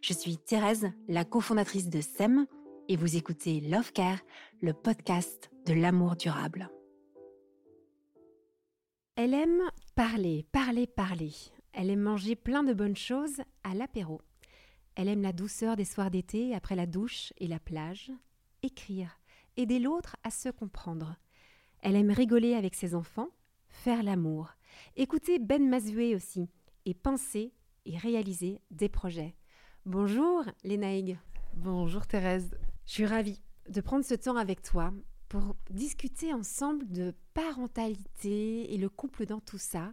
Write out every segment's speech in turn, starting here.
Je suis Thérèse, la cofondatrice de SEM, et vous écoutez Love Care, le podcast de l'amour durable. Elle aime parler, parler, parler. Elle aime manger plein de bonnes choses à l'apéro. Elle aime la douceur des soirs d'été après la douche et la plage. Écrire, aider l'autre à se comprendre. Elle aime rigoler avec ses enfants, faire l'amour, écouter Ben Mazué aussi, et penser et réaliser des projets. Bonjour Lénaïg. Bonjour Thérèse. Je suis ravie de prendre ce temps avec toi pour discuter ensemble de parentalité et le couple dans tout ça.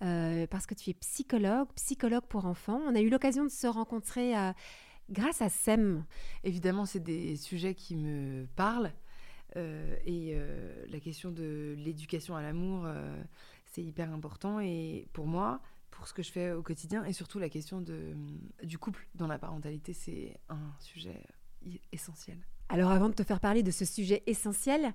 Euh, parce que tu es psychologue, psychologue pour enfants. On a eu l'occasion de se rencontrer euh, grâce à SEM. Évidemment, c'est des sujets qui me parlent. Euh, et la question de l'éducation à l'amour, c'est hyper important. Et pour moi, pour ce que je fais au quotidien. Et surtout la question de, du couple dans la parentalité, c'est un sujet essentiel. Alors avant de te faire parler de ce sujet essentiel,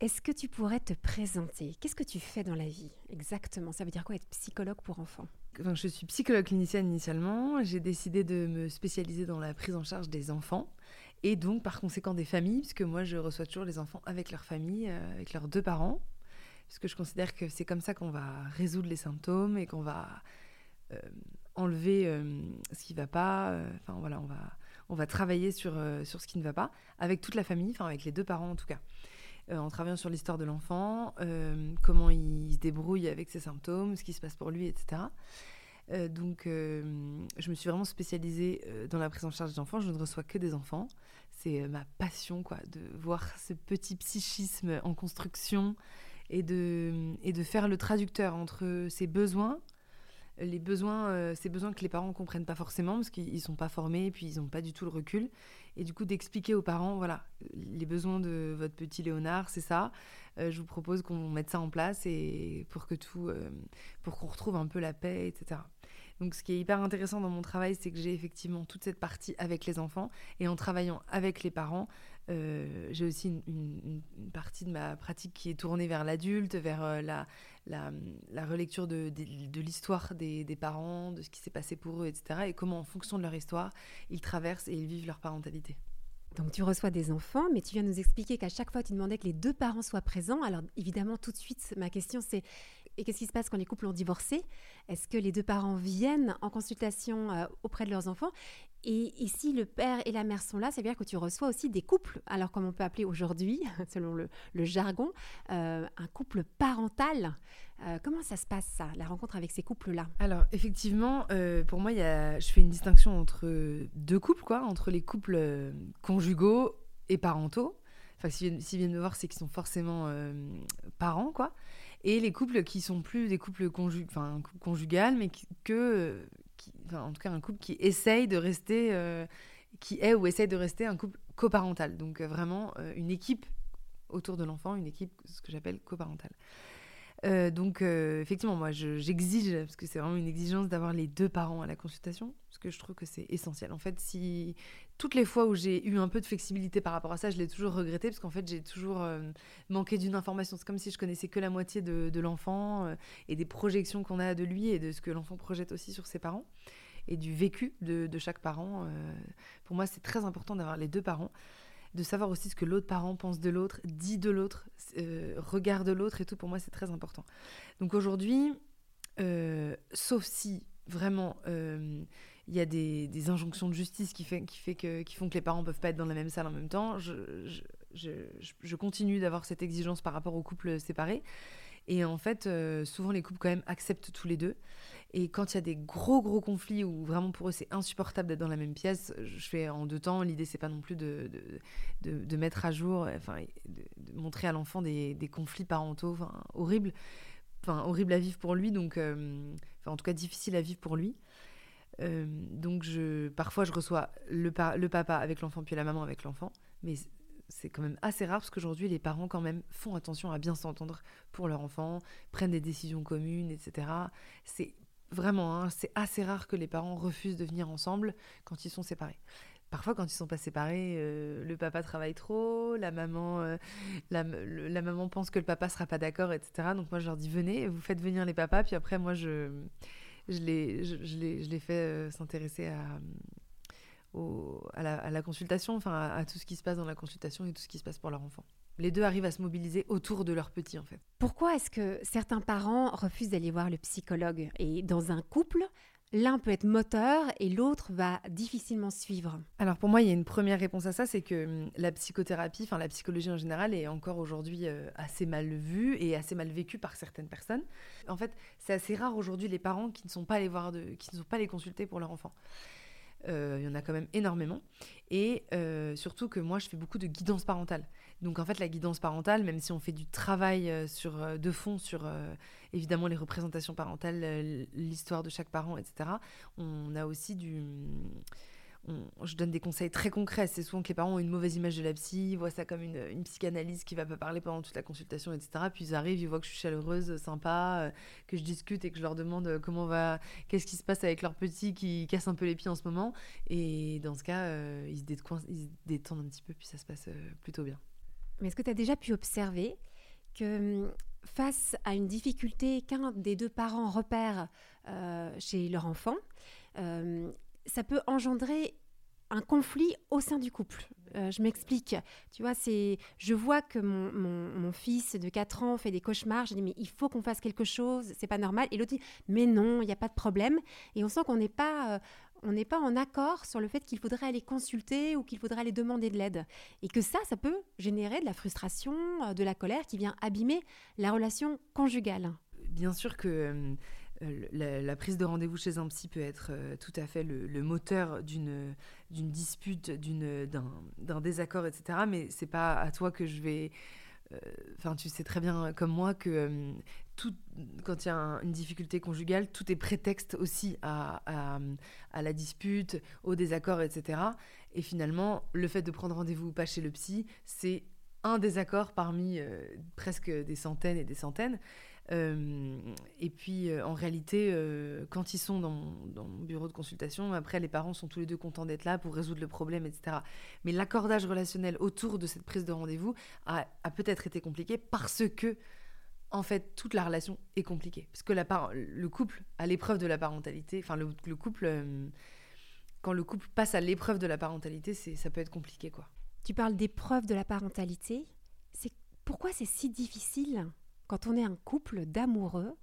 est-ce que tu pourrais te présenter? Qu'est-ce que tu fais dans la vie exactement? Ça veut dire quoi être psychologue pour enfants? Je suis psychologue clinicienne initialement. J'ai décidé de me spécialiser dans la prise en charge des enfants. Et donc par conséquent des familles, puisque moi je reçois toujours les enfants avec leur famille, euh, avec leurs deux parents que je considère que c'est comme ça qu'on va résoudre les symptômes et qu'on va euh, enlever euh, ce qui ne va pas. Euh, enfin voilà, on va, on va travailler sur, sur ce qui ne va pas avec toute la famille, enfin avec les deux parents en tout cas. en travaillant sur l'histoire de l'enfant, comment il se débrouille avec ses symptômes, ce qui se passe pour lui, etc. donc, je me suis vraiment spécialisée dans la prise en charge des enfants. Je ne reçois que des enfants. C'est ma passion, quoi, de voir ce petit psychisme en construction, et de, et de faire le traducteur entre ces besoins, les besoins, euh, ces besoins que les parents ne comprennent pas forcément parce qu'ils ne sont pas formés et puis ils n'ont pas du tout le recul. Et du coup, d'expliquer aux parents, voilà, les besoins de votre petit Léonard, c'est ça. Euh, je vous propose qu'on mette ça en place et pour que tout, euh, pour qu'on retrouve un peu la paix, etc. Donc, ce qui est hyper intéressant dans mon travail, c'est que j'ai effectivement toute cette partie avec les enfants et en travaillant avec les parents, euh, j'ai aussi une, partie de ma pratique qui est tournée vers l'adulte, vers euh, la, relecture de, l'histoire des, des, parents, de ce qui s'est passé pour eux, etc. Et comment, en fonction de leur histoire, ils traversent et ils vivent leur parentalité. Donc tu reçois des enfants, mais tu viens nous expliquer qu'à chaque fois tu demandais que les deux parents soient présents. Alors évidemment, tout de suite, ma question c'est et qu'est-ce qui se passe quand les couples ont divorcé? Est-ce que les deux parents viennent en consultation euh, auprès de leurs enfants? Et, si le père et la mère sont là, ça veut dire que tu reçois aussi des couples, alors comme on peut appeler aujourd'hui, selon le, jargon, euh, un couple parental. comment ça se passe ça, la rencontre avec ces couples-là? Alors effectivement, pour moi, je fais une distinction entre deux couples, quoi, entre les couples conjugaux et parentaux. Enfin, s'ils viennent me voir, c'est qu'ils sont forcément parents, quoi. Et les couples qui sont plus des couples enfin, conjugales, mais que, en tout cas un couple qui essaye de rester, qui est ou essaye de rester un couple coparental. Donc vraiment une équipe autour de l'enfant, une équipe, ce que j'appelle coparentale. Euh, donc, euh, effectivement, moi, j'exige, parce que c'est vraiment une exigence d'avoir les deux parents à la consultation, parce que je trouve que c'est essentiel. En fait, si toutes les fois où j'ai eu un peu de flexibilité par rapport à ça, je l'ai toujours regretté, parce qu'en fait, j'ai toujours euh, manqué d'une information. C'est comme si je connaissais que la moitié de, l'enfant et des projections qu'on a de lui et de ce que l'enfant projette aussi sur ses parents et du vécu de, chaque parent. pour moi, c'est très important d'avoir les deux parents de savoir aussi ce que l'autre parent pense de l'autre, dit de l'autre, euh, regarde l'autre et tout, pour moi, c'est très important. Donc aujourd'hui, euh, sauf si vraiment euh, il y a des, injonctions de justice qui, font que les parents ne peuvent pas être dans la même salle en même temps, je, continue d'avoir cette exigence par rapport aux couples séparés. Et en fait, souvent les couples quand même acceptent tous les deux. Et quand il y a des gros gros conflits où vraiment pour eux c'est insupportable d'être dans la même pièce, je fais en deux temps. L'idée c'est pas non plus de, mettre à jour, enfin de, montrer à l'enfant des, conflits parentaux enfin, horribles, à vivre pour lui, donc euh, en tout cas difficile à vivre pour lui. Euh, donc je, parfois je reçois le, papa avec l'enfant puis la maman avec l'enfant, mais c'est quand même assez rare parce qu'aujourd'hui les parents quand même font attention à bien s'entendre pour leur enfant, prennent des décisions communes, etc. C'est Vraiment, hein, c'est assez rare que les parents refusent de venir ensemble quand ils sont séparés. Parfois, quand ils sont pas séparés, euh, le papa travaille trop, la maman, euh, la, maman pense que le papa sera pas d'accord, etc. Donc moi, je leur dis venez, vous faites venir les papas, puis après, moi, je, je les, je, je fais euh, s'intéresser à, à, la, à, consultation, enfin à tout ce qui se passe dans la consultation et tout ce qui se passe pour leur enfant les deux arrivent à se mobiliser autour de leur petit en fait. Pourquoi est-ce que certains parents refusent d'aller voir le psychologue? Et dans un couple, l'un peut être moteur et l'autre va difficilement suivre Alors pour moi, il y a une première réponse à ça, c'est que hum, la psychothérapie, enfin la psychologie en général, est encore aujourd'hui euh, assez mal vue et assez mal vécue par certaines personnes. En fait, c'est assez rare aujourd'hui les parents qui ne sont pas allés voir, qui ne sont pas allés consulter pour leur enfant. Euh, il y en a quand même énormément. Et euh, surtout que moi, je fais beaucoup de guidance parentale. Donc en fait, la guidance parentale, même si on fait du travail euh, sur, de fond sur évidemment les représentations parentales, l'histoire de chaque parent, etc., on a aussi du je donne des conseils très concrets. C'est souvent que les parents ont une mauvaise image de la psy, voient ça comme une, psychanalyse qui va pas parler pendant toute la consultation, etc. Puis ils arrivent, ils voient que je suis chaleureuse, sympa, euh, que je discute et que je leur demande euh, comment va, qu'est-ce qui se passe avec leur petit qui casse un peu les pieds en ce moment. Et dans ce cas, euh, ils, se détendent un petit peu, puis ça se passe plutôt bien. Mais est-ce que tu as déjà pu observer que hum, face à une difficulté qu'un des deux parents repère chez leur enfant, ça peut engendrer un conflit au sein du couple? Euh, je m'explique. Tu vois, c'est, je vois que mon, mon, fils de 4 ans fait des cauchemars. Je dis, mais il faut qu'on fasse quelque chose, c'est pas normal. Et l'autre dit, mais non, il n'y a pas de problème. Et on sent qu'on n'est pas, euh, on n'est pas en accord sur le fait qu'il faudrait aller consulter ou qu'il faudrait aller demander de l'aide. Et que ça, ça peut générer de la frustration, euh, de la colère qui vient abîmer la relation conjugale. Bien sûr que euh, la, prise de rendez-vous chez un psy peut être euh, tout à fait le, moteur d'une dispute, d'un désaccord, etc. Mais c'est pas à toi que je vais. Euh, enfin, tu sais très bien comme moi que tout, quand il y a une difficulté conjugale, tout est prétexte aussi à, à, la dispute, au désaccord, etc. Et finalement, le fait de prendre rendez-vous pas chez le psy, c'est un désaccord parmi presque des centaines et des centaines. Euh, et puis, euh, en réalité, euh, quand ils sont dans, mon bureau de consultation, après, les parents sont tous les deux contents d'être là pour résoudre le problème, etc. Mais l'accordage relationnel autour de cette prise de rendez-vous a, peut-être été compliqué parce que, en fait, toute la relation est compliquée. Parce que le couple, à l'épreuve de la parentalité, enfin, le, le couple, quand le couple passe à l'épreuve de la parentalité, ça peut être compliqué, quoi. Tu parles d'épreuve de la parentalité. Pourquoi c'est si difficile quand on est un couple d'amoureux,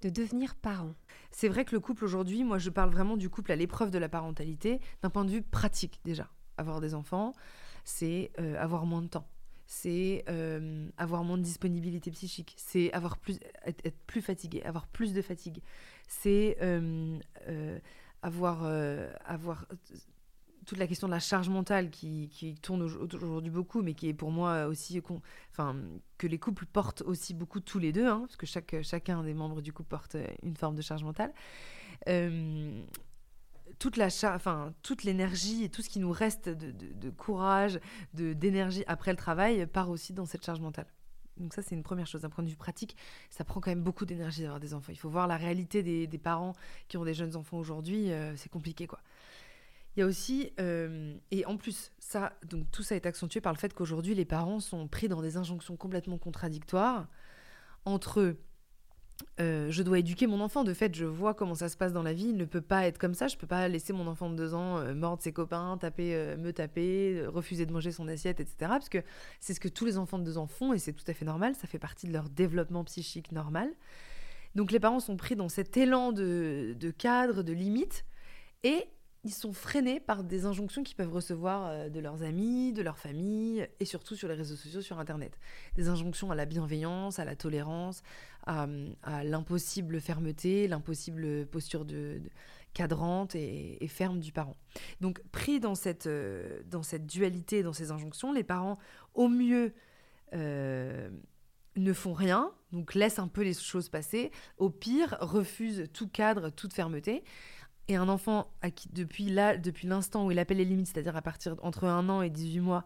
de devenir parent C'est vrai que le couple aujourd'hui, moi je parle vraiment du couple à l'épreuve de la parentalité, d'un point de vue pratique déjà. Avoir des enfants, c'est euh, avoir moins de temps. c'est euh, avoir moins de disponibilité psychique, c'est avoir plus, être, plus fatigué, avoir plus de fatigue, c'est euh, avoir, avoir toute la question de la charge mentale qui, tourne aujourd'hui beaucoup, mais qui est pour moi aussi, enfin, que les couples portent aussi beaucoup tous les deux, hein, parce que chaque, chacun des membres du couple porte une forme de charge mentale toute la enfin l'énergie et tout ce qui nous reste de, courage, de d'énergie après le travail part aussi dans cette charge mentale. Donc ça c'est une première chose. D'un point de vue pratique, ça prend quand même beaucoup d'énergie d'avoir des enfants. Il faut voir la réalité des, des parents qui ont des jeunes enfants aujourd'hui. Euh, c'est compliqué quoi. Il y a aussi, euh, et en plus, ça, donc tout ça est accentué par le fait qu'aujourd'hui, les parents sont pris dans des injonctions complètement contradictoires entre euh, je dois éduquer mon enfant. De fait, je vois comment ça se passe dans la vie. Il ne peut pas être comme ça. Je peux pas laisser mon enfant de deux ans euh, mordre ses copains, taper, euh, me taper, refuser de manger son assiette, etc. Parce que c'est ce que tous les enfants de deux ans font et c'est tout à fait normal. Ça fait partie de leur développement psychique normal. Donc les parents sont pris dans cet élan de cadre, de limite, et ils sont freinés par des injonctions qu'ils peuvent recevoir euh, de leurs amis, de leur famille et surtout sur les réseaux sociaux, sur Internet. Des injonctions à la bienveillance, à la tolérance, à, l'impossible fermeté, l'impossible posture de, cadrante et, ferme du parent. Donc pris dans cette, euh, dans cette dualité, dans ces injonctions, les parents, au mieux, euh, ne font rien, donc laissent un peu les choses passer, au pire, refusent tout cadre, toute fermeté. Et un enfant à qui, depuis là, depuis l'instant où il appelle les limites, c'est-à-dire à partir entre un an et 18 mois,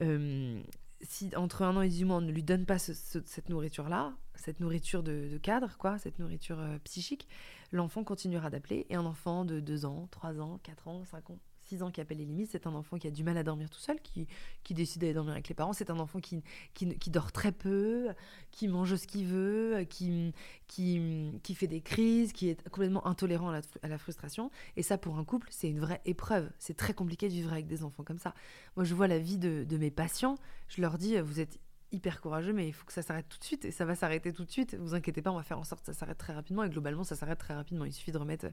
euh, si entre un an et 18 mois on ne lui donne pas cette nourriture-là, cette nourriture de, cadre, quoi, cette nourriture euh, psychique, l'enfant continuera d'appeler. Et un enfant de 2 ans, 3 ans, 4 ans, 5 ans, 6 ans qui appelle les limites, c'est un enfant qui a du mal à dormir tout seul, qui, qui décide d'aller dormir avec les parents. C'est un enfant qui, qui, qui, dort très peu, qui mange ce qu'il veut, qui, qui, qui fait des crises, qui est complètement intolérant à la, frustration. Et ça, pour un couple, c'est une vraie épreuve. C'est très compliqué de vivre avec des enfants comme ça. Moi, je vois la vie de, de mes patients, je leur dis, vous êtes hyper courageux, mais il faut que ça s'arrête tout de suite et ça va s'arrêter tout de suite. Vous inquiétez pas, on va faire en sorte que ça s'arrête très rapidement et globalement ça s'arrête très rapidement. Il suffit de remettre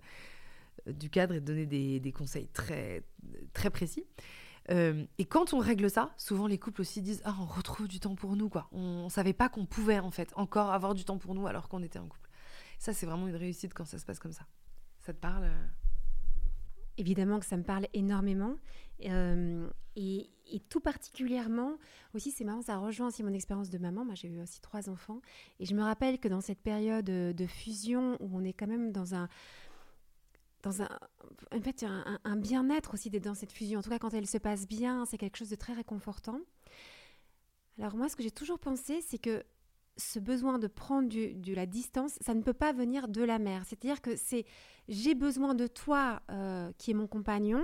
du cadre et de donner des, conseils très, très précis. Euh, et quand on règle ça, souvent les couples aussi disent Ah, on retrouve du temps pour nous, quoi. On, ne savait pas qu'on pouvait, en fait, encore avoir du temps pour nous alors qu'on était en couple. Ça, c'est vraiment une réussite quand ça se passe comme ça. Ça te parle euh Évidemment que ça me parle énormément. Euh, et, tout particulièrement, aussi, c'est marrant, ça rejoint aussi mon expérience de maman. Moi, j'ai eu aussi trois enfants. Et je me rappelle que dans cette période de fusion où on est quand même dans un dans un, en fait, un, bien-être aussi dans cette fusion. En tout cas, quand elle se passe bien, c'est quelque chose de très réconfortant. Alors moi, ce que j'ai toujours pensé, c'est que ce besoin de prendre du, de la distance, ça ne peut pas venir de la mère. C'est-à-dire que c'est j'ai besoin de toi euh, qui est mon compagnon,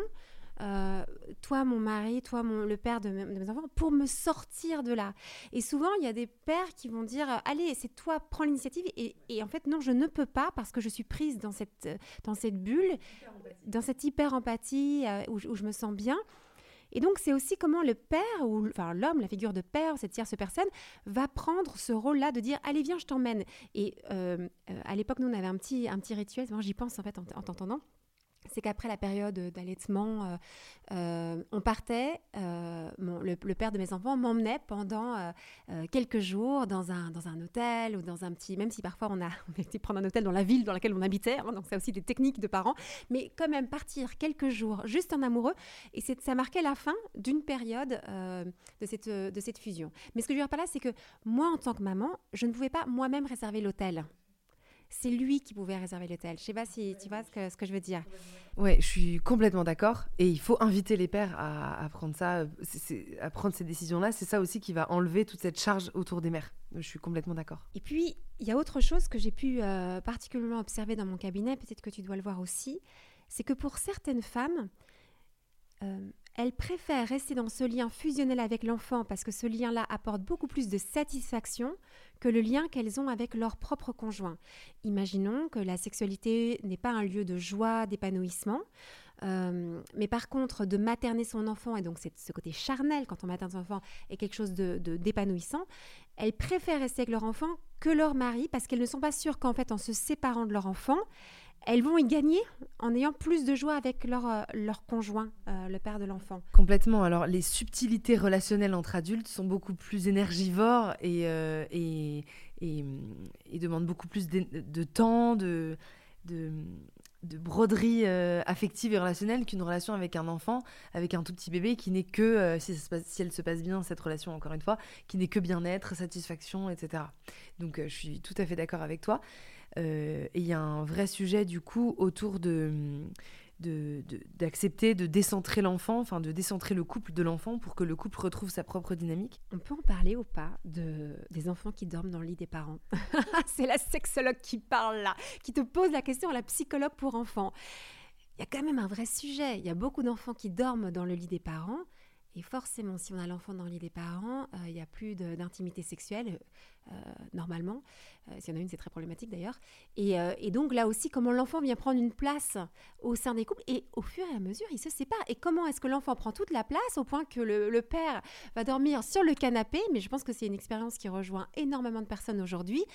euh, toi mon mari, toi mon, le père de mes, enfants, pour me sortir de là. Et souvent, il y a des pères qui vont dire, euh, allez, c'est toi, prends l'initiative. Et, en fait, non, je ne peux pas parce que je suis prise dans cette, euh, dans cette bulle, dans cette hyper-empathie où, je me sens bien. Et donc, c'est aussi comment le père, ou enfin l'homme, la figure de père, cette tierce personne, va prendre ce rôle-là de dire Allez, viens, je t'emmène. Et à l'époque, nous, on avait un petit, un petit rituel, moi j'y pense en fait en t'entendant c'est qu'après la période d'allaitement, euh, euh, on partait, euh, le, père de mes enfants m'emmenait pendant quelques jours dans un, dans un hôtel ou dans un petit, même si parfois on a, on été prendre un hôtel dans la ville dans laquelle on habitait, hein, donc c'est aussi des techniques de parents, mais quand même partir quelques jours juste en amoureux, et ça marquait la fin d'une période de, cette, de cette fusion. Mais ce que je veux dire par là, c'est que moi, en tant que maman, je ne pouvais pas moi-même réserver l'hôtel c'est lui qui pouvait réserver l'hôtel. Je sais pas si tu vois ce que, ce que je veux dire. Ouais, je suis complètement d'accord. Et il faut inviter les pères à, prendre ça, à prendre ces décisions-là. C'est ça aussi qui va enlever toute cette charge autour des mères. Je suis complètement d'accord. Et puis, il y a autre chose que j'ai pu euh, particulièrement observer dans mon cabinet, peut-être que tu dois le voir aussi, c'est que pour certaines femmes, euh, elles préfèrent rester dans ce lien fusionnel avec l'enfant parce que ce lien-là apporte beaucoup plus de satisfaction que le lien qu'elles ont avec leur propre conjoint. Imaginons que la sexualité n'est pas un lieu de joie, d'épanouissement, euh, mais par contre, de materner son enfant, et donc c'est ce côté charnel quand on materne son enfant, est quelque chose de, d'épanouissant, elles préfèrent rester avec leur enfant que leur mari parce qu'elles ne sont pas sûres qu'en fait, en se séparant de leur enfant, elles vont y gagner en ayant plus de joie avec leur, euh, leur conjoint, euh, le père de l'enfant. Complètement. Alors, les subtilités relationnelles entre adultes sont beaucoup plus énergivores et, euh, et, et, demandent beaucoup plus de, de temps, de, de, de broderie affective et relationnelle qu'une relation avec un enfant, avec un tout petit bébé qui n'est que, si, ça se passe, si elle se passe bien, cette relation, encore une fois, qui n'est que bien-être, satisfaction, etc. Donc, je suis tout à fait d'accord avec toi. Euh, et il y a un vrai sujet du coup autour de d'accepter de, décentrer l'enfant, enfin de décentrer le couple de l'enfant pour que le couple retrouve sa propre dynamique. On peut en parler ou pas de, des enfants qui dorment dans le lit des parents? C'est la sexologue qui parle là, qui te pose la question à la psychologue pour enfants. Il y a quand même un vrai sujet. Il y a beaucoup d'enfants qui dorment dans le lit des parents. Et forcément, si on a l'enfant dans le lit des parents, euh, il n'y a plus d'intimité sexuelle, euh, normalement. Euh, s'il y en a une, c'est très problématique d'ailleurs. Et, et, donc là aussi, comment l'enfant vient prendre une place au sein des couples. Et au fur et à mesure, il se sépare. Et comment est-ce que l'enfant prend toute la place au point que le, le, père va dormir sur le canapé Mais je pense que c'est une expérience qui rejoint énormément de personnes aujourd'hui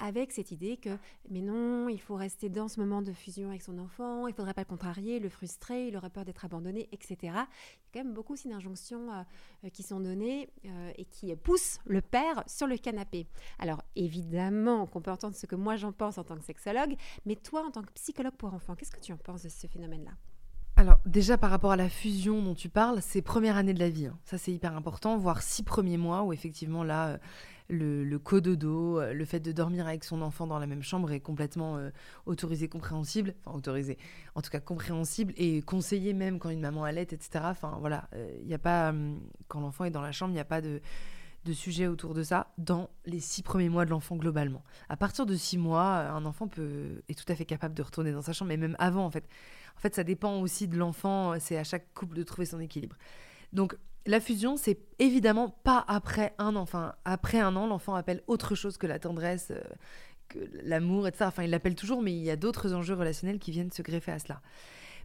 avec cette idée que, mais non, il faut rester dans ce moment de fusion avec son enfant, il ne faudrait pas le contrarier, le frustrer, il aurait peur d'être abandonné, etc. Il y a quand même beaucoup d'injonctions euh, euh, qui sont données euh, et qui poussent le père sur le canapé. Alors, évidemment qu'on peut entendre ce que moi j'en pense en tant que sexologue, mais toi, en tant que psychologue pour enfants, qu'est-ce que tu en penses de ce phénomène-là? Alors déjà par rapport à la fusion dont tu parles, c'est première année de la vie. Hein. Ça c'est hyper important, voire six premiers mois où effectivement là, le, le cododo, euh, le fait de dormir avec son enfant dans la même chambre est complètement euh, autorisé, compréhensible, enfin autorisé, en tout cas compréhensible et conseillé même quand une maman allait, etc. Enfin voilà, il euh, n'y a pas, hum, quand l'enfant est dans la chambre, il n'y a pas de, de sujet autour de ça dans les six premiers mois de l'enfant globalement. À partir de six mois, un enfant peut, est tout à fait capable de retourner dans sa chambre, mais même avant en fait. En fait, ça dépend aussi de l'enfant, c'est à chaque couple de trouver son équilibre. Donc, la fusion, c'est évidemment pas après un an. Enfin, après un an, l'enfant appelle autre chose que la tendresse, euh, que l'amour, etc. Enfin, il l'appelle toujours, mais il y a d'autres enjeux relationnels qui viennent se greffer à cela.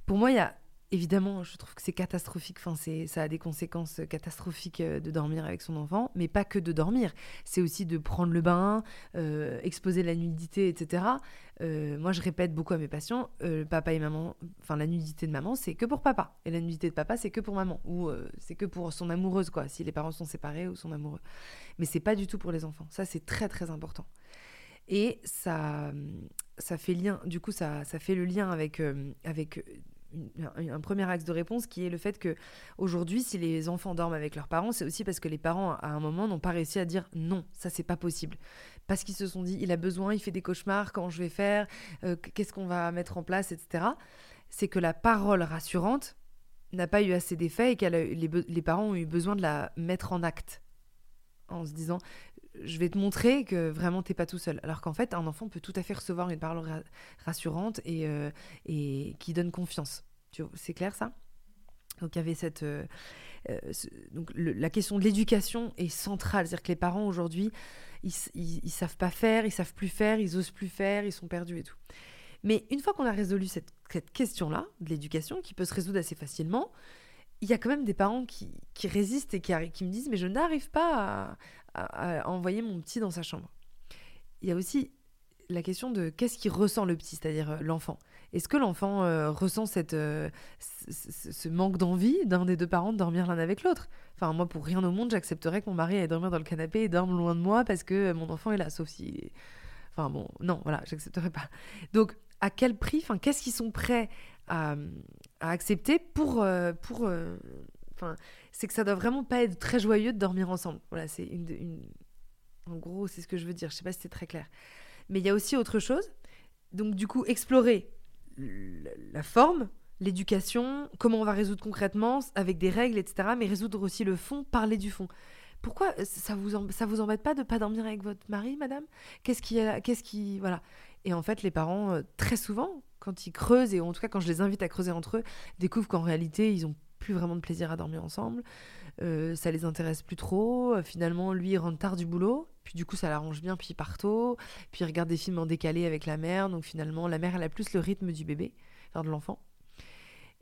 Pour moi, il y a évidemment, je trouve que c'est catastrophique. Enfin, ça a des conséquences catastrophiques euh, de dormir avec son enfant, mais pas que de dormir. C'est aussi de prendre le bain, euh, exposer la nudité, etc. Euh, moi, je répète beaucoup à mes patients, papa et maman, enfin, la nudité de maman, c'est que pour papa, et la nudité de papa, c'est que pour maman, ou c'est que pour son amoureuse, quoi, si les parents sont séparés ou son amoureux. Mais c'est pas du tout pour les enfants. Ça, c'est très très important. Et ça, ça fait lien, du coup, ça, ça fait le lien avec, avec un premier axe de réponse qui est le fait que aujourd'hui, si les enfants dorment avec leurs parents, c'est aussi parce que les parents, à un moment, n'ont pas réussi à dire non, ça c'est pas possible. Parce qu'ils se sont dit, il a besoin, il fait des cauchemars, comment je vais faire, euh, qu'est-ce qu'on va mettre en place, etc. C'est que la parole rassurante n'a pas eu assez d'effet et que les, les parents ont eu besoin de la mettre en acte en se disant je vais te montrer que vraiment t'es pas tout seul. Alors qu'en fait, un enfant peut tout à fait recevoir une parole rassurante et, euh, et qui donne confiance. C'est clair ça? Donc il y avait cette. Euh, euh, donc la question de l'éducation est centrale. C'est-à-dire que les parents aujourd'hui, ils, ils, savent pas faire, ils savent plus faire, ils osent plus faire, ils sont perdus et tout. Mais une fois qu'on a résolu cette, cette question-là de l'éducation, qui peut se résoudre assez facilement, il y a quand même des parents qui, qui résistent et qui, qui, me disent mais je n'arrive pas à, envoyer mon petit dans sa chambre. Il y a aussi la question de qu'est-ce qui ressent le petit, c'est-à-dire euh, l'enfant. Est-ce que l'enfant euh, ressent cette, euh, ce manque d'envie d'un des deux parents de dormir l'un avec l'autre? Enfin, moi, pour rien au monde, j'accepterais que mon mari aille dormir dans le canapé et dorme loin de moi parce que mon enfant est là, sauf si... Enfin bon, non, voilà, j'accepterais pas. Donc, à quel prix Enfin, qu'est-ce qu'ils sont prêts à, accepter pour... pour Enfin, c'est que ça doit vraiment pas être très joyeux de dormir ensemble. Voilà, c'est une, En gros, c'est ce que je veux dire. Je sais pas si c'est très clair. Mais il y a aussi autre chose. Donc, du coup, explorer la forme, l'éducation, comment on va résoudre concrètement, avec des règles, etc. Mais résoudre aussi le fond, parler du fond. Pourquoi euh, ça vous ça vous embête pas de pas dormir avec votre mari, madame? Qu'est-ce qui qu'est-ce qui voilà Et en fait, les parents euh, très souvent, quand ils creusent et en tout cas quand je les invite à creuser entre eux, découvrent qu'en réalité ils ont plus vraiment de plaisir à dormir ensemble. Euh, ça les intéresse plus trop. Euh, finalement, lui, il rentre tard du boulot. Puis du coup, ça l'arrange bien, puis il part tôt. Puis il regarde des films en décalé avec la mère. Donc finalement, la mère, elle a plus le rythme du bébé, enfin de l'enfant.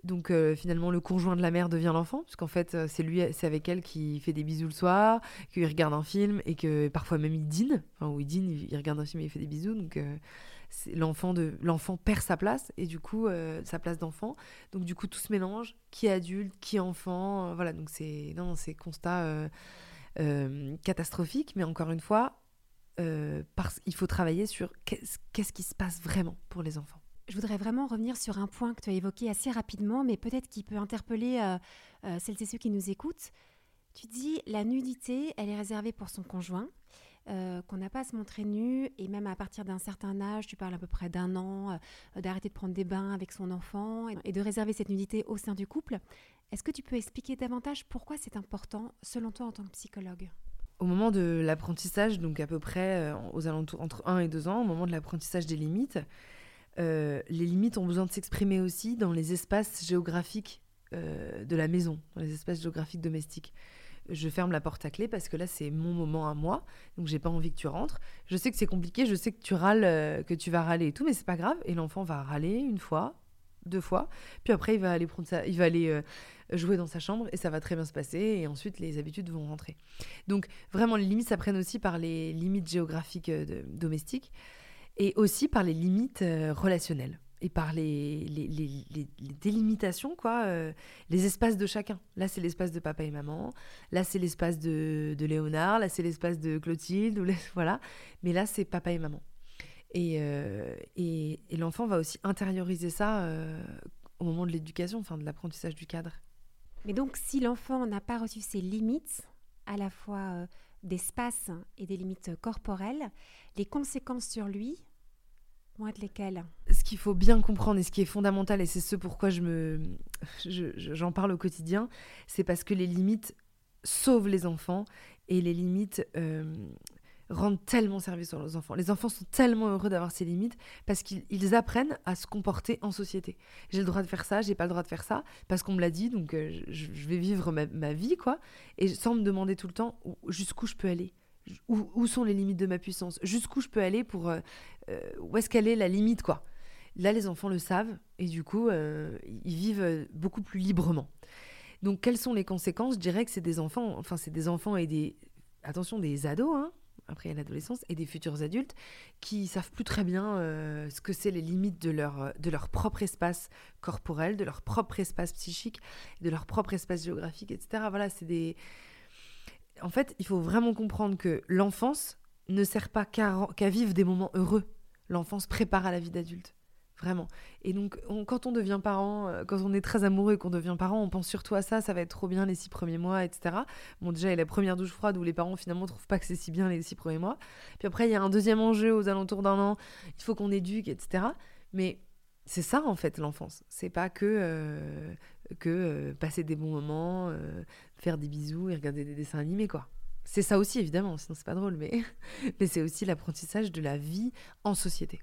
Donc euh, finalement, le conjoint de la mère devient l'enfant, parce qu'en fait, c'est lui, c'est avec elle qui fait des bisous le soir, qu'il regarde un film et que parfois même il dîne. Enfin, ou il dîne, il regarde un film et il fait des bisous. L'enfant de l'enfant perd sa place et du coup sa place d'enfant. Donc du coup tout se mélange qui est adulte qui enfant voilà. Donc c'est non c'est constat catastrophique. Mais encore une fois parce il faut travailler sur qu'est-ce qui se passe vraiment pour les enfants. Je voudrais vraiment revenir sur un point que tu as évoqué assez rapidement, mais peut-être qui peut interpeller euh, euh, celles et ceux qui nous écoutent. Tu dis la nudité, elle est réservée pour son conjoint, euh, qu'on n'a pas à se montrer nu, et même à partir d'un certain âge, tu parles à peu près d'un an, d'arrêter de prendre des bains avec son enfant et, de réserver cette nudité au sein du couple. Est-ce que tu peux expliquer davantage pourquoi c'est important, selon toi, en tant que psychologue? Au moment de l'apprentissage, donc à peu près aux alentours entre 1 et 2 ans, au moment de l'apprentissage des limites, euh, les limites ont besoin de s'exprimer aussi dans les espaces géographiques euh, de la maison, dans les espaces géographiques domestiques. Je ferme la porte à clé parce que là, c'est mon moment à moi, donc j'ai pas envie que tu rentres. Je sais que c'est compliqué, je sais que tu râles, euh, que tu vas râler et tout, mais c'est pas grave. Et l'enfant va râler une fois, deux fois, puis après il va aller prendre il va aller jouer dans sa chambre et ça va très bien se passer. Et ensuite, les habitudes vont rentrer. Donc vraiment, les limites s'apprennent aussi par les limites géographiques domestiques et aussi par les limites euh, relationnelles et par les, délimitations, quoi, euh, les espaces de chacun. Là, c'est l'espace de papa et maman. Là, c'est l'espace de, de, Léonard. Là, c'est l'espace de Clotilde. Voilà. Mais là, c'est papa et maman. Et, euh, l'enfant va aussi intérioriser ça au moment de l'éducation, enfin de l'apprentissage du cadre. Mais donc, si l'enfant n'a pas reçu ses limites, à la fois d'espace et des limites corporelles, les conséquences sur lui vont être lesquelles Ce qu'il faut bien comprendre et ce qui est fondamental, et c'est ce pourquoi je me, j'en parle au quotidien, c'est parce que les limites sauvent les enfants et les limites euh, rendent tellement service aux enfants. Les enfants sont tellement heureux d'avoir ces limites parce qu'ils apprennent à se comporter en société. J'ai le droit de faire ça, j'ai pas le droit de faire ça parce qu'on me l'a dit, donc euh, je, vais vivre ma, vie, quoi, et sans me demander tout le temps jusqu'où je peux aller. Où, sont les limites de ma puissance? Jusqu'où je peux aller pour... Euh, euh, où est-ce qu'elle est la limite, quoi? Là, les enfants le savent et du coup, ils vivent beaucoup plus librement. Donc, quelles sont les conséquences? Je dirais que c'est des enfants, enfin, c'est des enfants et des... Attention, des ados, hein, après l'adolescence, et des futurs adultes qui savent plus très bien euh, ce que c'est les limites de leur, de leur propre espace corporel, de leur propre espace psychique, de leur propre espace géographique, etc. Voilà, c'est des... En fait, il faut vraiment comprendre que l'enfance ne sert pas qu'à vivre des moments heureux. L'enfance prépare à la vie d'adulte. Vraiment. Et donc, quand on devient parent, euh, quand on est très amoureux et qu'on devient parent, on pense surtout à ça, ça va être trop bien les six premiers mois, etc. Bon, déjà, il y a la première douche froide où les parents finalement trouvent pas que c'est si bien les six premiers mois. Puis après, il y a un deuxième enjeu aux alentours d'un an, il faut qu'on éduque, etc. Mais c'est ça en fait l'enfance. C'est pas que, euh, que euh, passer des bons moments, faire des bisous et regarder des dessins animés, quoi. C'est ça aussi évidemment, sinon c'est pas drôle, mais, mais c'est aussi l'apprentissage de la vie en société.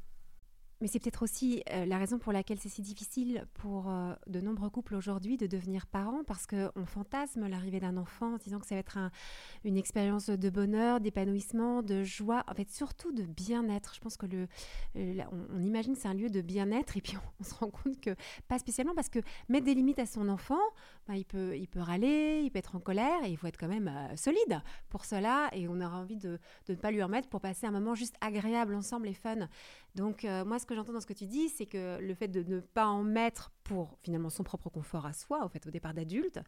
Mais c'est peut-être aussi euh, la raison pour laquelle c'est si difficile pour euh, de nombreux couples aujourd'hui de devenir parents, parce qu'on fantasme l'arrivée d'un enfant en disant que ça va être une expérience de bonheur, d'épanouissement, de joie, en fait surtout de bien-être. Je pense que le, on, imagine c'est un lieu de bien-être et puis on, se rend compte que pas spécialement parce que mettre des limites à son enfant, ben, il, peut, il peut râler, il peut être en colère et il faut être quand même euh, solide pour cela et on aura envie de, de, ne pas lui en mettre pour passer un moment juste agréable ensemble et fun. Donc moi ce que j'entends dans ce que tu dis, c'est que le fait de ne pas en mettre pour finalement son propre confort à soi, au fait, au départ d'adulte,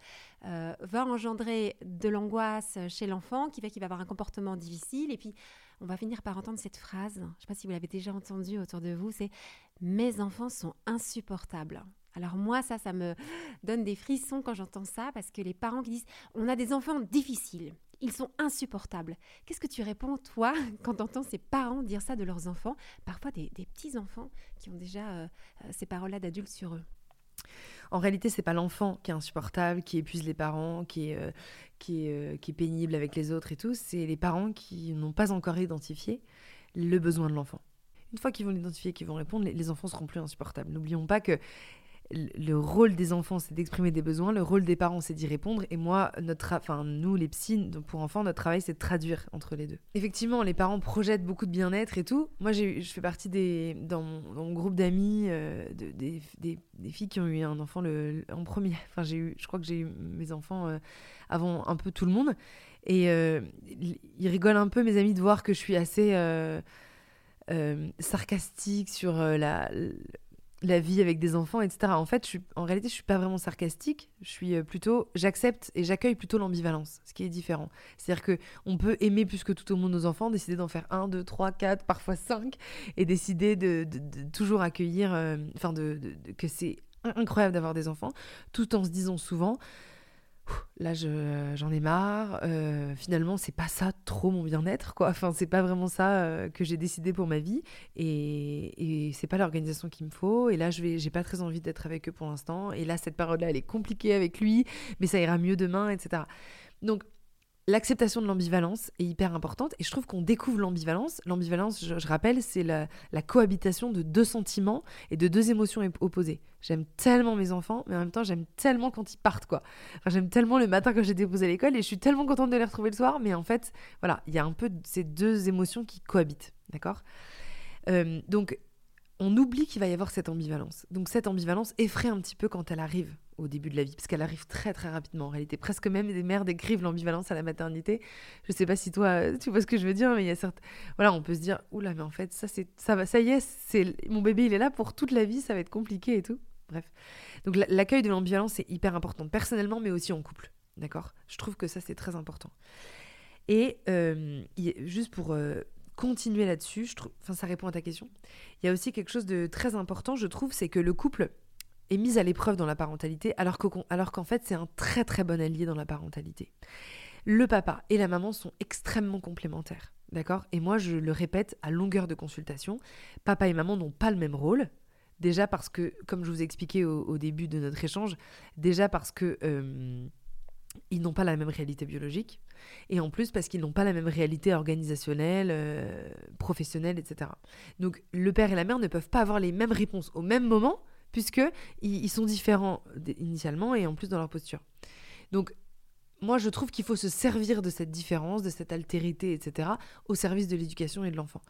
euh, va engendrer de l'angoisse chez l'enfant qui fait qu'il va avoir un comportement difficile. Et puis, on va finir par entendre cette phrase, je ne sais pas si vous l'avez déjà entendue autour de vous, c'est Mes enfants sont insupportables. Alors moi, ça, ça me donne des frissons quand j'entends ça, parce que les parents qui disent On a des enfants difficiles. Ils sont insupportables. Qu'est-ce que tu réponds, toi, quand tu entends ces parents dire ça de leurs enfants, parfois des, petits-enfants qui ont déjà euh, euh, ces paroles-là d'adultes sur eux? En réalité, c'est pas l'enfant qui est insupportable, qui épuise les parents, qui est, euh, qui est pénible avec les autres et tout. C'est les parents qui n'ont pas encore identifié le besoin de l'enfant. Une fois qu'ils vont l'identifier, qu'ils vont répondre, les, les enfants seront plus insupportables. N'oublions pas que le rôle des enfants, c'est d'exprimer des besoins, le rôle des parents, c'est d'y répondre. Et moi, notre, enfin, nous, les psys, pour enfants, notre travail, c'est de traduire entre les deux. Effectivement, les parents projettent beaucoup de bien-être et tout. Moi, je fais partie des, dans mon, groupe d'amis, euh, des, filles qui ont eu un enfant le, en premier. Enfin, j'ai eu, je crois que j'ai eu mes enfants euh, avant un peu tout le monde. Et euh, ils rigolent un peu, mes amis, de voir que je suis assez sarcastique sur la, la vie avec des enfants, etc. En fait, je en réalité, je suis pas vraiment sarcastique. Je suis euh, plutôt, j'accepte et j'accueille plutôt l'ambivalence, ce qui est différent. C'est-à-dire que on peut aimer plus que tout au monde nos enfants, décider d'en faire un, deux, trois, quatre, parfois cinq, et décider de, toujours accueillir, euh, enfin de, que c'est incroyable d'avoir des enfants, tout en se disant souvent, là j'en ai marre. Euh, finalement c'est pas ça trop mon bien-être quoi. Enfin c'est pas vraiment ça euh, que j'ai décidé pour ma vie. Et, et c'est pas l'organisation qu'il me faut. Et là je vais j'ai pas très envie d'être avec eux pour l'instant. Et là cette période là elle est compliquée avec lui. Mais ça ira mieux demain etc donc L'acceptation de l'ambivalence est hyper importante et je trouve qu'on découvre l'ambivalence. L'ambivalence, je, rappelle, c'est la, cohabitation de deux sentiments et de deux émotions opposées. J'aime tellement mes enfants, mais en même temps, j'aime tellement quand ils partent, quoi. j'aime tellement le matin quand j'ai déposé à l'école et je suis tellement contente de les retrouver le soir, mais en fait, voilà, il y a un peu ces deux émotions qui cohabitent, d'accord? Euh, Donc, on oublie qu'il va y avoir cette ambivalence. Donc cette ambivalence effraie un petit peu quand elle arrive au début de la vie, parce qu'elle arrive très très rapidement en réalité. Presque même des mères décrivent l'ambivalence à la maternité. Je sais pas si toi tu vois ce que je veux dire, mais il y a certes, voilà, on peut se dire oula, mais en fait ça c'est ça va, ça y est, c'est mon bébé il est là pour toute la vie, ça va être compliqué et tout. Bref, donc l'accueil de l'ambivalence c'est hyper important personnellement, mais aussi en couple, d'accord? Je trouve que ça c'est très important. Et euh, juste pour euh, continuer là-dessus, je trouve, enfin ça répond à ta question. Il y a aussi quelque chose de très important, je trouve, c'est que le couple est mise à l'épreuve dans la parentalité, alors qu'en fait, c'est un très très bon allié dans la parentalité. Le papa et la maman sont extrêmement complémentaires, d'accord? Et moi, je le répète à longueur de consultation, papa et maman n'ont pas le même rôle. Déjà parce que, comme je vous ai expliqué au, début de notre échange, déjà parce que euh, ils n'ont pas la même réalité biologique, et en plus parce qu'ils n'ont pas la même réalité organisationnelle, euh, professionnelle, etc. Donc le père et la mère ne peuvent pas avoir les mêmes réponses au même moment, puisque ils, sont différents initialement et en plus dans leur posture. Donc moi, je trouve qu'il faut se servir de cette différence, de cette altérité, etc., au service de l'éducation et de l'enfant.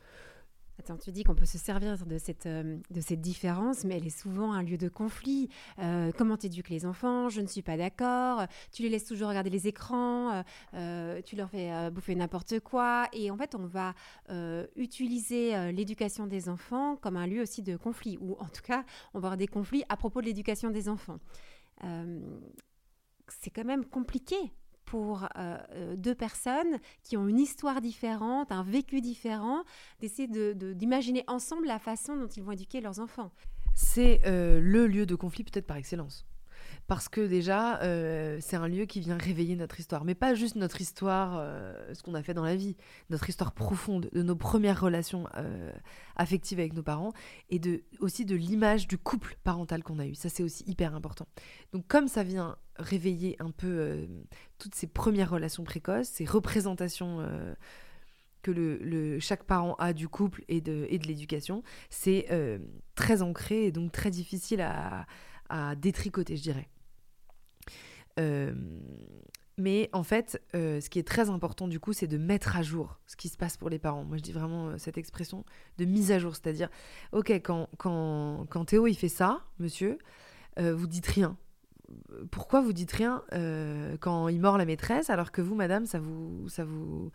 Attends, tu dis qu'on peut se servir de cette, euh, de cette différence, mais elle est souvent un lieu de conflit. Euh, comment éduques les enfants? Je ne suis pas d'accord. Tu les laisses toujours regarder les écrans. Euh, tu leur fais bouffer n'importe quoi. Et en fait, on va utiliser l'éducation des enfants comme un lieu aussi de conflit. Ou en tout cas, on va avoir des conflits à propos de l'éducation des enfants. c'est quand même compliqué pour euh, euh, deux personnes qui ont une histoire différente, un vécu différent, d'essayer d'imaginer ensemble la façon dont ils vont éduquer leurs enfants. C'est euh, le lieu de conflit peut-être par excellence parce que déjà, euh, c'est un lieu qui vient réveiller notre histoire. Mais pas juste notre histoire, euh, ce qu'on a fait dans la vie, notre histoire profonde de nos premières relations euh, affectives avec nos parents, et aussi de l'image du couple parental qu'on a eu. Ça, c'est aussi hyper important. Donc comme ça vient réveiller un peu toutes ces premières relations précoces, ces représentations que chaque parent a du couple et de, l'éducation, c'est très ancré et donc très difficile à détricoter, je dirais. Euh, mais en fait, euh, ce qui est très important du coup, c'est de mettre à jour ce qui se passe pour les parents. Moi, je dis vraiment euh, cette expression de mise à jour, c'est-à-dire, ok, quand, quand, quand, Théo il fait ça, monsieur, vous dites rien. Pourquoi vous dites rien quand il mord la maîtresse, alors que vous, madame, ça vous, ça vous,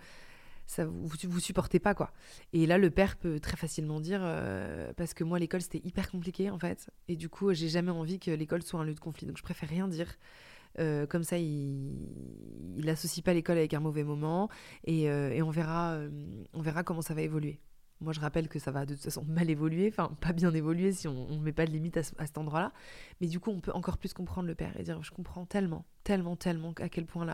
ça vous, vous supportez pas quoi. Et là le père peut très facilement dire parce que moi l'école c'était hyper compliqué en fait et du coup j'ai jamais envie que l'école soit un lieu de conflit donc je préfère rien dire. Euh, comme ça, il n'associe pas l'école avec un mauvais moment et, euh, on, verra, on verra comment ça va évoluer. Moi, je rappelle que ça va de toute façon mal évoluer, enfin pas bien évoluer si on ne met pas de limite à, cet endroit-là. Mais du coup, on peut encore plus comprendre le père et dire je comprends tellement, tellement, tellement à quel point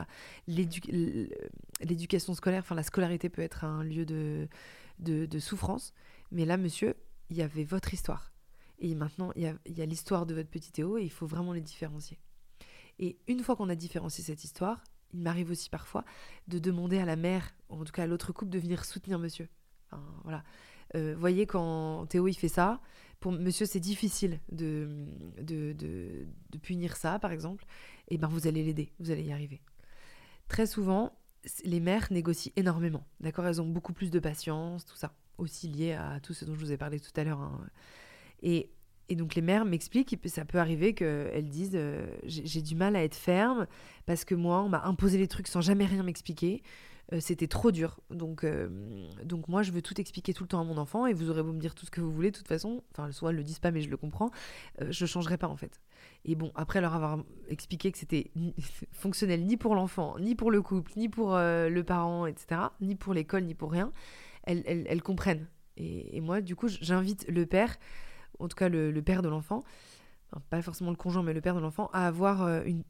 l'éducation scolaire, enfin la scolarité peut être un lieu de, souffrance. Mais là, monsieur, il y avait votre histoire. Et maintenant, il y a, y a l'histoire de votre petit Théo et il faut vraiment les différencier. Et une fois qu'on a différencié cette histoire, il m'arrive aussi parfois de demander à la mère, ou en tout cas à l'autre couple, de venir soutenir monsieur voilà. Euh, voyez, quand Théo il fait ça, pour monsieur c'est difficile de de, de, punir ça, par exemple, et eh ben vous allez l'aider, vous allez y arriver. Très souvent, les mères négocient énormément, d'accord? Elles ont beaucoup plus de patience, tout ça, aussi lié à tout ce dont je vous ai parlé tout à l'heure. Hein. Et, et, donc les mères m'expliquent, ça peut arriver qu'elles disent euh, j'ai du mal à être ferme parce que moi, on m'a imposé les trucs sans jamais rien m'expliquer. euh, c'était trop dur. Donc, euh, donc moi, je veux tout expliquer tout le temps à mon enfant et vous aurez beau me dire tout ce que vous voulez, de toute façon, enfin, soit ils le disent pas, mais je le comprends, je changerai pas en fait. Et bon, après leur avoir expliqué que c'était fonctionnel ni pour l'enfant, ni pour le couple, ni pour le parent, etc., ni pour l'école, ni pour rien, elles, elles, comprennent. Et, moi, du coup, j'invite le père, en tout cas le, père de l'enfant, pas forcément le conjoint, mais le père de l'enfant, à avoir une,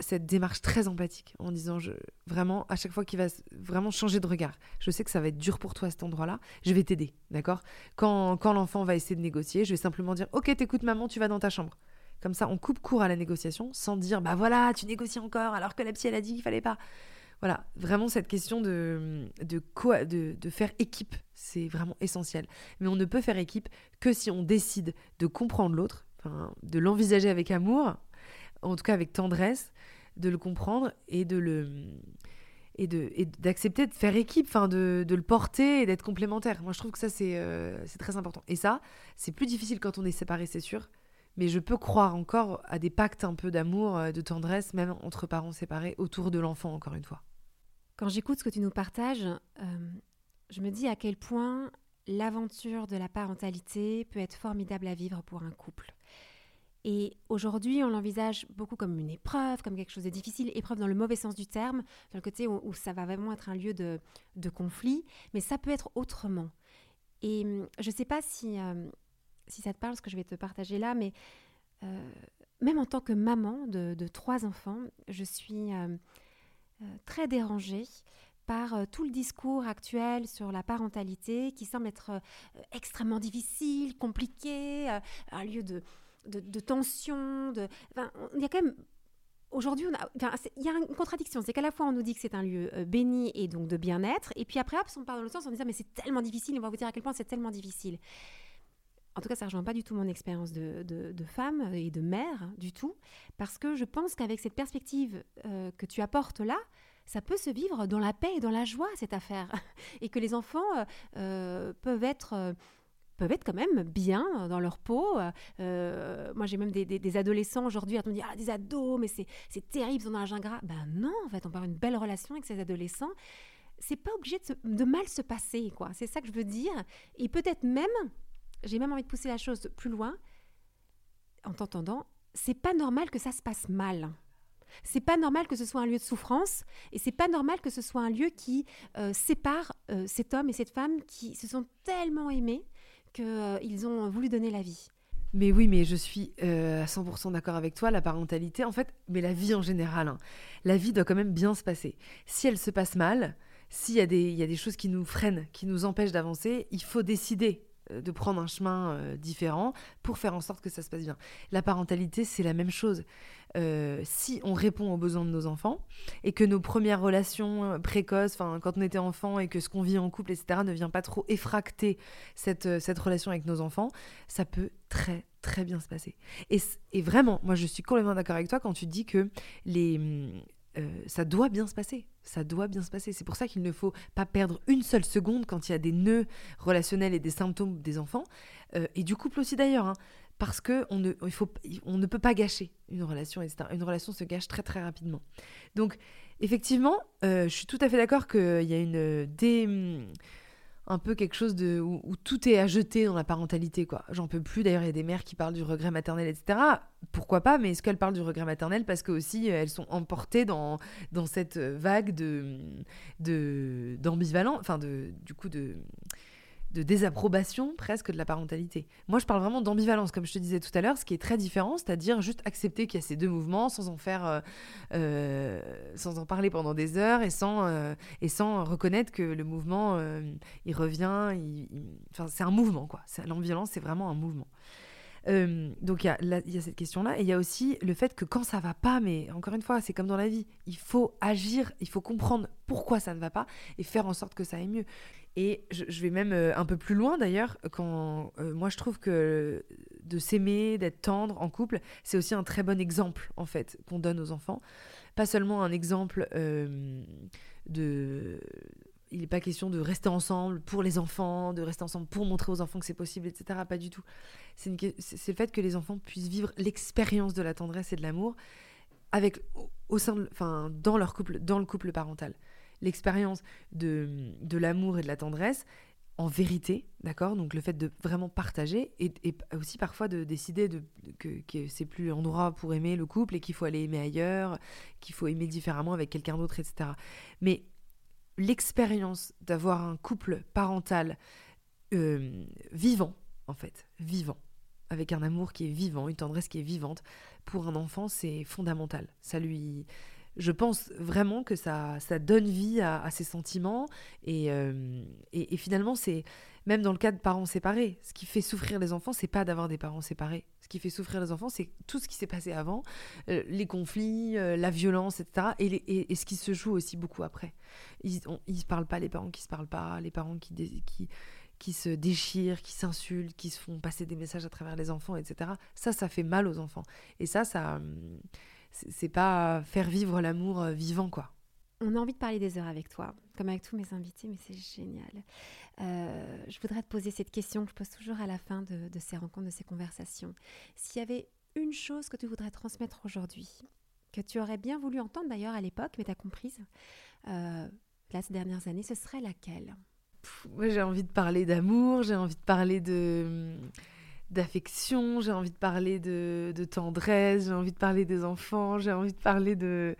cette démarche très empathique en disant vraiment à chaque fois qu'il va vraiment changer de regard, je sais que ça va être dur pour toi à cet endroit-là, je vais t'aider, d'accord? Quand, l'enfant va essayer de négocier, je vais simplement dire ok t'écoutes maman, tu vas dans ta chambre. Comme ça, on coupe court à la négociation sans dire bah voilà tu négocies encore alors que la psy elle a dit qu'il fallait pas. Voilà, vraiment cette question de, de faire équipe, c'est vraiment essentiel. Mais on ne peut faire équipe que si on décide de comprendre l'autre, de l'envisager avec amour, en tout cas avec tendresse, de le comprendre et de le et d'accepter de faire équipe, enfin de, de, le porter et d'être complémentaire. Moi, je trouve que ça c'est euh, très important. Et ça, c'est plus difficile quand on est séparé, c'est sûr. Mais je peux croire encore à des pactes un peu d'amour, euh, de tendresse, même entre parents séparés, autour de l'enfant, encore une fois. Quand j'écoute ce que tu nous partages, euh, je me dis à quel point l'aventure de la parentalité peut être formidable à vivre pour un couple. Et aujourd'hui, on l'envisage beaucoup comme une épreuve, comme quelque chose de difficile, épreuve dans le mauvais sens du terme, dans le côté où, ça va vraiment être un lieu de, conflit, mais ça peut être autrement. Et hum, je ne sais pas si, euh, si ça te parle, ce que je vais te partager là, mais euh, même en tant que maman de, trois enfants, je suis euh, très dérangée par tout le discours actuel sur la parentalité qui semble être extrêmement difficile, compliqué, un lieu de de, tension. Il y a quand même aujourd'hui, il y a une contradiction. C'est qu'à la fois, on nous dit que c'est un lieu euh, béni et donc de bien-être, et puis après, hop, on part dans le sens en disant, mais c'est tellement difficile, on va vous dire à quel point c'est tellement difficile. En tout cas, ça ne rejoint pas du tout mon expérience de, de, femme et de mère, du tout, parce que je pense qu'avec cette perspective euh, que tu apportes là, ça peut se vivre dans la paix et dans la joie, cette affaire, et que les enfants euh, peuvent être peuvent être quand même bien dans leur peau. Euh, moi, j'ai même des, adolescents aujourd'hui à me dire ah, des ados, mais c'est terrible, ils ont un gingras. Ben non, en fait, on peut avoir une belle relation avec ces adolescents. C'est pas obligé de, de, mal se passer, quoi. C'est ça que je veux dire. Et peut-être même, j'ai même envie de pousser la chose plus loin, en t'entendant, c'est pas normal que ça se passe mal. C'est pas normal que ce soit un lieu de souffrance et c'est pas normal que ce soit un lieu qui euh, sépare euh, cet homme et cette femme qui se sont tellement aimés qu'ils euh, ont voulu donner la vie. Mais oui, mais je suis à 100% d'accord avec toi, la parentalité, en fait, mais la vie en général, hein. la vie doit quand même bien se passer. Si elle se passe mal, s'il y, y a des choses qui nous freinent, qui nous empêchent d'avancer, il faut décider de prendre un chemin euh, différent pour faire en sorte que ça se passe bien. La parentalité, c'est la même chose. Euh, si on répond aux besoins de nos enfants et que nos premières relations précoces, quand on était enfant et que ce qu'on vit en couple, etc., ne vient pas trop effracter cette, cette relation avec nos enfants, ça peut très très bien se passer. Et, vraiment, moi je suis complètement d'accord avec toi quand tu dis que les euh, ça doit bien se passer. Ça doit bien se passer. C'est pour ça qu'il ne faut pas perdre une seule seconde quand il y a des nœuds relationnels et des symptômes des enfants, euh, et du couple aussi d'ailleurs, hein. parce que on ne, on ne peut pas gâcher une relation, etc. Une relation se gâche très très rapidement. Donc effectivement, euh, je suis tout à fait d'accord qu'il y a une dé un peu quelque chose de où, tout est à jeter dans la parentalité quoi. J'en peux plus d'ailleurs, il y a des mères qui parlent du regret maternel etc. Pourquoi pas mais est-ce qu'elles parlent du regret maternel parce que aussi euh, elles sont emportées dans dans cette vague de de d'ambivalence enfin de du coup de de désapprobation presque de la parentalité. Moi, je parle vraiment d'ambivalence, comme je te disais tout à l'heure, ce qui est très différent, c'est-à-dire juste accepter qu'il y a ces deux mouvements sans en faire, euh, euh, sans en parler pendant des heures et sans, euh, et sans reconnaître que le mouvement, il revient, enfin, c'est un mouvement, quoi. L'ambivalence, c'est vraiment un mouvement. Donc il y, a cette question-là, et il y a aussi le fait que quand ça va pas, mais encore une fois, c'est comme dans la vie, il faut agir, il faut comprendre pourquoi ça ne va pas et faire en sorte que ça aille mieux. Et je, vais même euh, un peu plus loin d'ailleurs, quand euh, moi je trouve que de s'aimer, d'être tendre en couple, c'est aussi un très bon exemple en fait qu'on donne aux enfants. Pas seulement un exemple euh, de... Il n'est pas question de rester ensemble pour les enfants, de rester ensemble pour montrer aux enfants que c'est possible, etc. Pas du tout. C'est le fait que les enfants puissent vivre l'expérience de la tendresse et de l'amour avec au sein, enfin, dans leur couple, dans le couple parental l'expérience de, de l'amour et de la tendresse en vérité, d'accord? Donc le fait de vraiment partager et, aussi parfois de décider de, que, que c'est plus l'endroit pour aimer le couple et qu'il faut aller aimer ailleurs, qu'il faut aimer différemment avec quelqu'un d'autre, etc. Mais l'expérience d'avoir un couple parental euh, vivant, en fait, vivant, avec un amour qui est vivant, une tendresse qui est vivante, pour un enfant, c'est fondamental. Ça lui, je pense vraiment que ça, ça donne vie à, ses sentiments. Euh, et, et, finalement, c'est même dans le cas de parents séparés, ce qui fait souffrir les enfants, c'est pas d'avoir des parents séparés. Ce qui fait souffrir les enfants, c'est tout ce qui s'est passé avant, euh, les conflits, euh, la violence, etc. Et, ce qui se joue aussi beaucoup après. Ils ne se parlent pas, les parents qui se parlent pas, les parents qui, qui, qui se déchirent, qui s'insultent, qui se font passer des messages à travers les enfants, etc. Ça, ça fait mal aux enfants. Et ça, ça hum, c'est pas faire vivre l'amour euh, vivant, quoi. On a envie de parler des heures avec toi, comme avec tous mes invités, mais c'est génial. Euh, je voudrais te poser cette question que je pose toujours à la fin de, ces rencontres, de ces conversations. S'il y avait une chose que tu voudrais transmettre aujourd'hui, que tu aurais bien voulu entendre d'ailleurs à l'époque, mais tu as comprise, euh, là, ces dernières années, ce serait laquelle? Moi, j'ai envie de parler d'amour, j'ai envie de parler de d'affection, j'ai envie de parler de, tendresse, j'ai envie de parler des enfants, j'ai envie de parler de...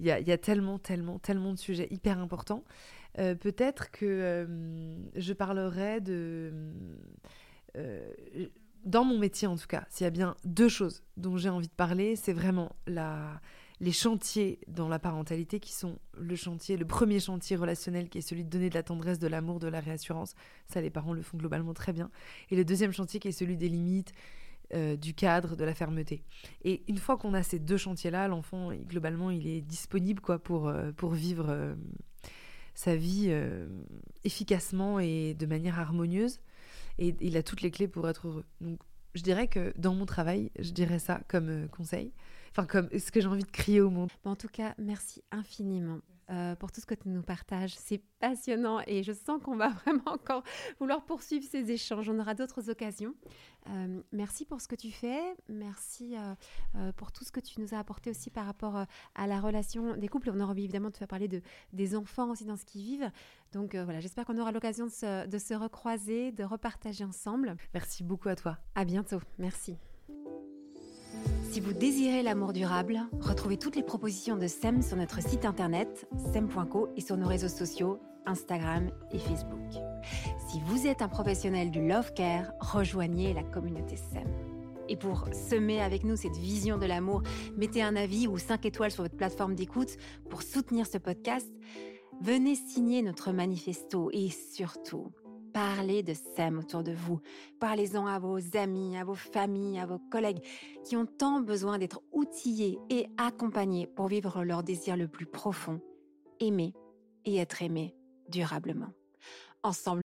Il y a, tellement, tellement, tellement de sujets hyper importants. Euh, peut-être que euh, je parlerai de... Euh, dans mon métier en tout cas, s'il y a bien deux choses dont j'ai envie de parler, c'est vraiment les chantiers dans la parentalité qui sont le chantier, le premier chantier relationnel qui est celui de donner de la tendresse, de l'amour, de la réassurance. Ça, les parents le font globalement très bien. Et le deuxième chantier qui est celui des limites, euh, du cadre, de la fermeté. Et une fois qu'on a ces deux chantiers-là, l'enfant, globalement, il est disponible quoi, pour, euh, pour vivre euh, sa vie efficacement et de manière harmonieuse. Et il a toutes les clés pour être heureux. Donc, je dirais que dans mon travail, je dirais ça comme conseil enfin comme ce que j'ai envie de crier au monde. En tout cas, merci infiniment. Euh, pour tout ce que tu nous partages. C'est passionnant et je sens qu'on va vraiment encore vouloir poursuivre ces échanges. On aura d'autres occasions. Euh, merci pour ce que tu fais. Merci euh, pour tout ce que tu nous as apporté aussi par rapport à la relation des couples. On aura évidemment de faire parler de, des enfants aussi dans ce qu'ils vivent. Donc voilà, j'espère qu'on aura l'occasion de se, de se recroiser, de repartager ensemble. Merci beaucoup à toi. À bientôt. Merci. Si vous désirez l'amour durable, retrouvez toutes les propositions de SEM sur notre site internet sem.co et sur nos réseaux sociaux Instagram et Facebook. Si vous êtes un professionnel du love care, rejoignez la communauté SEM. Et pour semer avec nous cette vision de l'amour, mettez un avis ou 5 étoiles sur votre plateforme d'écoute pour soutenir ce podcast. Venez signer notre manifesto et surtout, Parlez de SEM autour de vous. Parlez-en à vos amis, à vos familles, à vos collègues qui ont tant besoin d'être outillés et accompagnés pour vivre leur désir le plus profond, aimer et être aimé durablement. Ensemble,